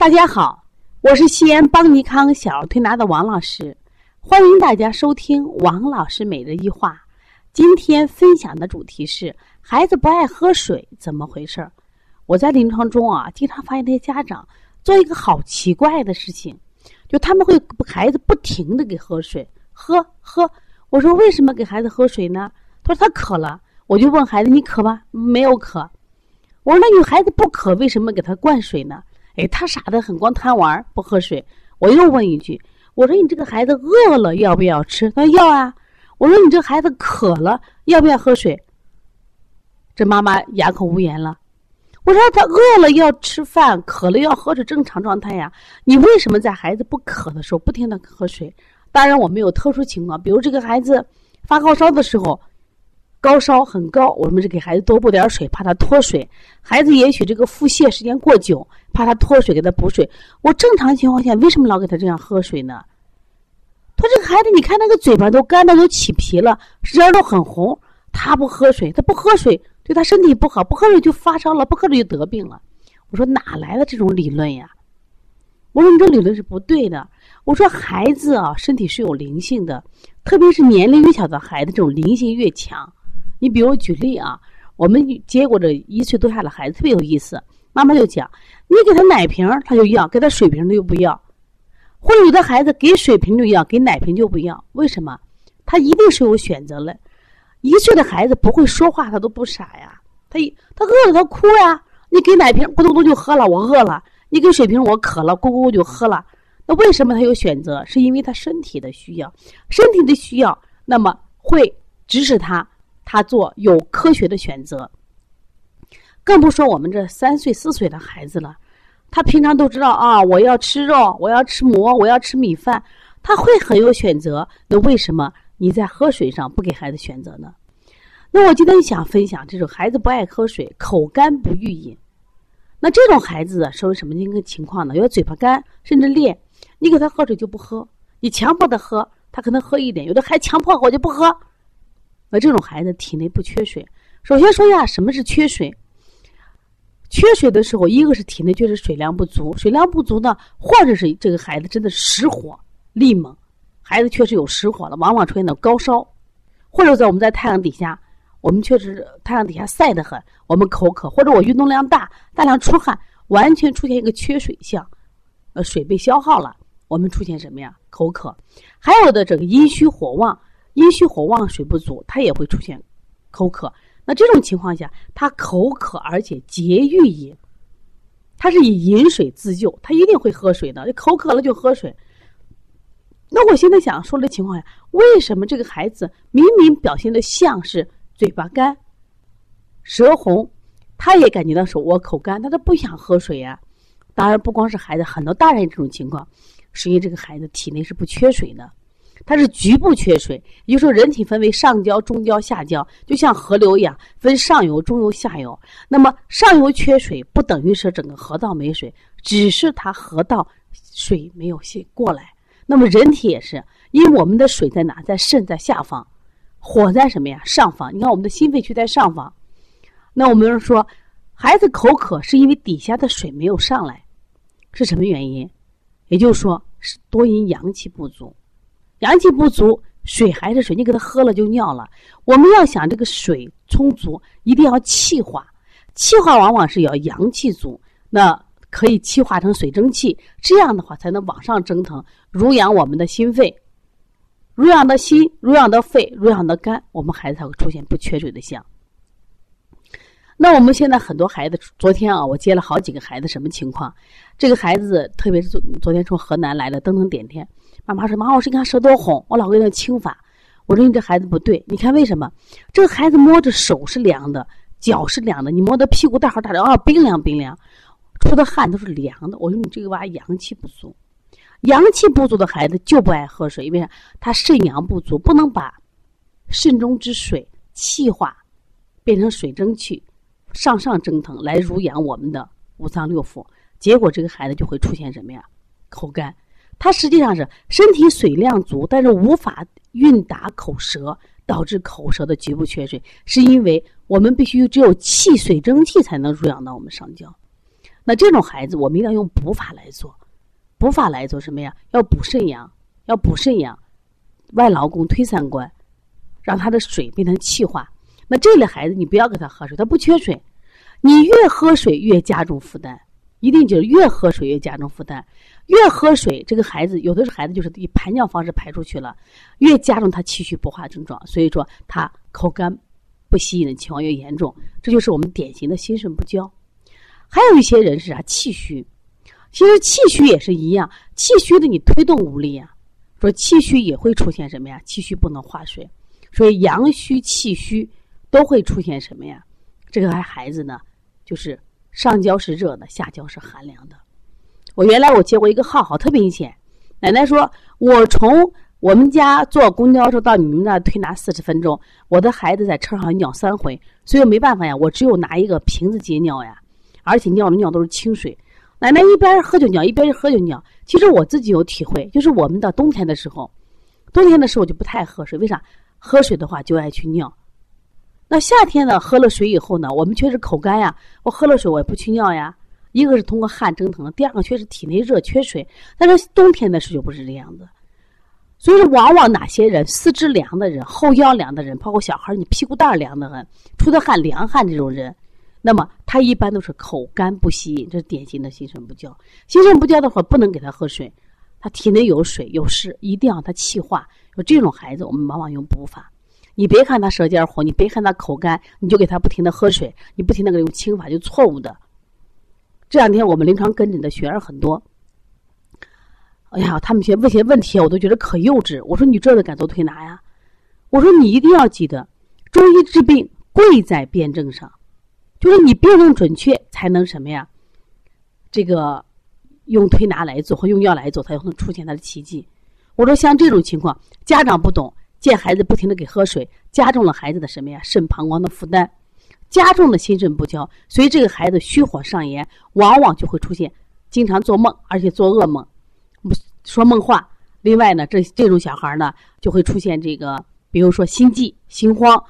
大家好，我是西安邦尼康小儿推拿的王老师，欢迎大家收听王老师每日一话。今天分享的主题是孩子不爱喝水怎么回事儿？我在临床中啊，经常发现那些家长做一个好奇怪的事情，就他们会孩子不停的给喝水，喝喝。我说为什么给孩子喝水呢？他说他渴了。我就问孩子你渴吗？没有渴。我说那女孩子不渴，为什么给她灌水呢？哎，他傻的很，光贪玩不喝水。我又问一句，我说你这个孩子饿了要不要吃？他说要啊。我说你这孩子渴了要不要喝水？这妈妈哑口无言了。我说他饿了要吃饭，渴了要喝是正常状态呀。你为什么在孩子不渴的时候不停的喝水？当然我们有特殊情况，比如这个孩子发高烧的时候。高烧很高，我们是给孩子多补点水，怕他脱水。孩子也许这个腹泻时间过久，怕他脱水，给他补水。我正常情况下为什么老给他这样喝水呢？他这个孩子，你看那个嘴巴都干的都起皮了，舌都很红，他不喝水，他不喝水对他身体不好，不喝水就发烧了，不喝水就得病了。我说哪来的这种理论呀？我说你这理论是不对的。我说孩子啊，身体是有灵性的，特别是年龄越小的孩子，这种灵性越强。你比如举例啊，我们接过这一岁多下的孩子特别有意思，妈妈就讲，你给他奶瓶他就要，给他水瓶他又不要，或者有的孩子给水瓶就要，给奶瓶就不要，为什么？他一定是有选择的。一岁的孩子不会说话，他都不傻呀，他一他饿了他哭呀，你给奶瓶咕咚咚就喝了，我饿了；你给水瓶我渴了，咕咕咕就喝了。那为什么他有选择？是因为他身体的需要，身体的需要，那么会指使他。他做有科学的选择，更不说我们这三岁四岁的孩子了。他平常都知道啊，我要吃肉，我要吃馍，我要吃米饭，他会很有选择。那为什么你在喝水上不给孩子选择呢？那我今天想分享这种孩子不爱喝水，口干不欲饮。那这种孩子属于什么一个情况呢？有嘴巴干，甚至裂，你给他喝水就不喝，你强迫他喝，他可能喝一点；有的还强迫我就不喝。那这种孩子体内不缺水。首先说一下什么是缺水。缺水的时候，一个是体内确实水量不足，水量不足呢，或者是这个孩子真的实火力猛，孩子确实有实火了，往往出现的高烧，或者在我们在太阳底下，我们确实太阳底下晒得很，我们口渴，或者我运动量大，大量出汗，完全出现一个缺水象，呃，水被消耗了，我们出现什么呀？口渴。还有的这个阴虚火旺。阴虚火旺、水不足，他也会出现口渴。那这种情况下，他口渴而且节欲饮，他是以饮水自救，他一定会喝水的。口渴了就喝水。那我现在想说的情况下，为什么这个孩子明明表现的像是嘴巴干、舌红，他也感觉到说我口干，但他不想喝水呀？当然，不光是孩子，很多大人这种情况，是因为这个孩子体内是不缺水的。它是局部缺水，也就是说，人体分为上焦、中焦、下焦，就像河流一样，分上游、中游、下游。那么上游缺水，不等于是整个河道没水，只是它河道水没有泄过来。那么人体也是，因为我们的水在哪？在肾在下方，火在什么呀？上方。你看我们的心肺区在上方。那我们说，孩子口渴是因为底下的水没有上来，是什么原因？也就是说，是多因阳气不足。阳气不足，水还是水，你给他喝了就尿了。我们要想这个水充足，一定要气化。气化往往是要阳气足，那可以气化成水蒸气，这样的话才能往上蒸腾，濡养我们的心肺，濡养的心，濡养的肺，濡养的肝，我们孩子才会出现不缺水的象。那我们现在很多孩子，昨天啊，我接了好几个孩子，什么情况？这个孩子，特别是昨昨天从河南来的，登登点点。妈妈说：“妈，我是你看舌头红，我老给他清法。”我说：“你这孩子不对，你看为什么？这个孩子摸着手是凉的，脚是凉的，你摸的屁股大号大的啊，冰凉冰凉，出的汗都是凉的。我说你这个娃阳气不足，阳气不足的孩子就不爱喝水，因为？他肾阳不足，不能把肾中之水气化，变成水蒸气，上上蒸腾来濡养我们的五脏六腑。结果这个孩子就会出现什么呀？口干。”他实际上是身体水量足，但是无法运达口舌，导致口舌的局部缺水，是因为我们必须只有气水蒸气才能濡养到我们上焦。那这种孩子，我们一定要用补法来做。补法来做什么呀？要补肾阳，要补肾阳，外劳宫推三关，让他的水变成气化。那这类孩子，你不要给他喝水，他不缺水，你越喝水越加重负担，一定就是越喝水越加重负担。越喝水，这个孩子有的是孩子就是以排尿方式排出去了，越加重他气虚不化症状，所以说他口干不吸引的情况越严重，这就是我们典型的心肾不交。还有一些人是啥气虚。其实气虚也是一样，气虚的你推动无力啊。说气虚也会出现什么呀？气虚不能化水，所以阳虚气虚都会出现什么呀？这个孩子呢，就是上焦是热的，下焦是寒凉的。我原来我接过一个号，号特别明显。奶奶说，我从我们家坐公交车到你们那推拿四十分钟，我的孩子在车上尿三回，所以我没办法呀，我只有拿一个瓶子接尿呀，而且尿的尿都是清水。奶奶一边喝酒尿，一边喝酒尿。其实我自己有体会，就是我们到冬天的时候，冬天的时候就不太喝水。为啥？喝水的话就爱去尿。那夏天呢？喝了水以后呢，我们确实口干呀。我喝了水，我也不去尿呀。一个是通过汗蒸腾，第二个确实体内热缺水。但是冬天的时候就不是这样子。所以说，往往哪些人四肢凉的人、后腰凉的人，包括小孩你屁股蛋凉的很、出的汗凉汗这种人。那么他一般都是口干不吸引，这是典型的心肾不交。心肾不交的话，不能给他喝水，他体内有水有湿，一定要他气化。有这种孩子，我们往往用补法。你别看他舌尖红，你别看他口干，你就给他不停的喝水，你不停的给用清法，就错误的。这两天我们临床跟诊的学员很多，哎呀，他们些问些问题，我都觉得可幼稚。我说你这都敢做推拿呀？我说你一定要记得，中医治病贵在辩证上。就是你辩证准确，才能什么呀？这个用推拿来做或用药来做，才能出现它的奇迹。我说像这种情况，家长不懂，见孩子不停的给喝水，加重了孩子的什么呀？肾膀胱的负担，加重了心肾不交，所以这个孩子虚火上炎，往往就会出现经常做梦，而且做噩梦，说梦话。另外呢，这这种小孩呢，就会出现这个，比如说心悸、心慌。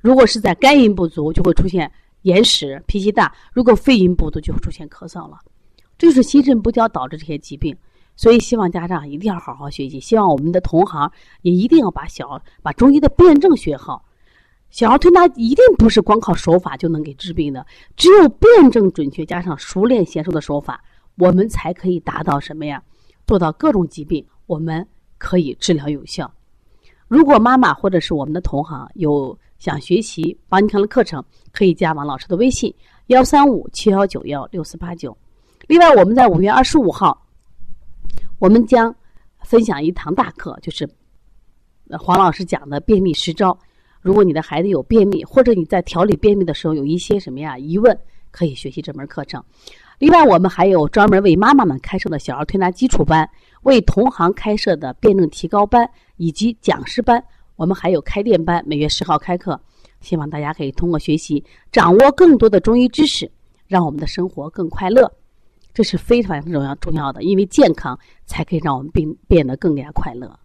如果是在肝阴不足，就会出现。眼屎、脾气大，如果肺阴不足，就会出现咳嗽了。这就是心肾不交导致这些疾病。所以，希望家长一定要好好学习。希望我们的同行也一定要把小把中医的辩证学好。小儿推拿一定不是光靠手法就能给治病的，只有辩证准确加上熟练娴熟的手法，我们才可以达到什么呀？做到各种疾病我们可以治疗有效。如果妈妈或者是我们的同行有。想学习王尼康的课程，可以加王老师的微信：幺三五七幺九幺六四八九。另外，我们在五月二十五号，我们将分享一堂大课，就是黄老师讲的便秘十招。如果你的孩子有便秘，或者你在调理便秘的时候有一些什么呀疑问，可以学习这门课程。另外，我们还有专门为妈妈们开设的小儿推拿基础班，为同行开设的辩证提高班以及讲师班。我们还有开店班，每月十号开课，希望大家可以通过学习掌握更多的中医知识，让我们的生活更快乐。这是非常重要重要的，因为健康才可以让我们变变得更加快乐。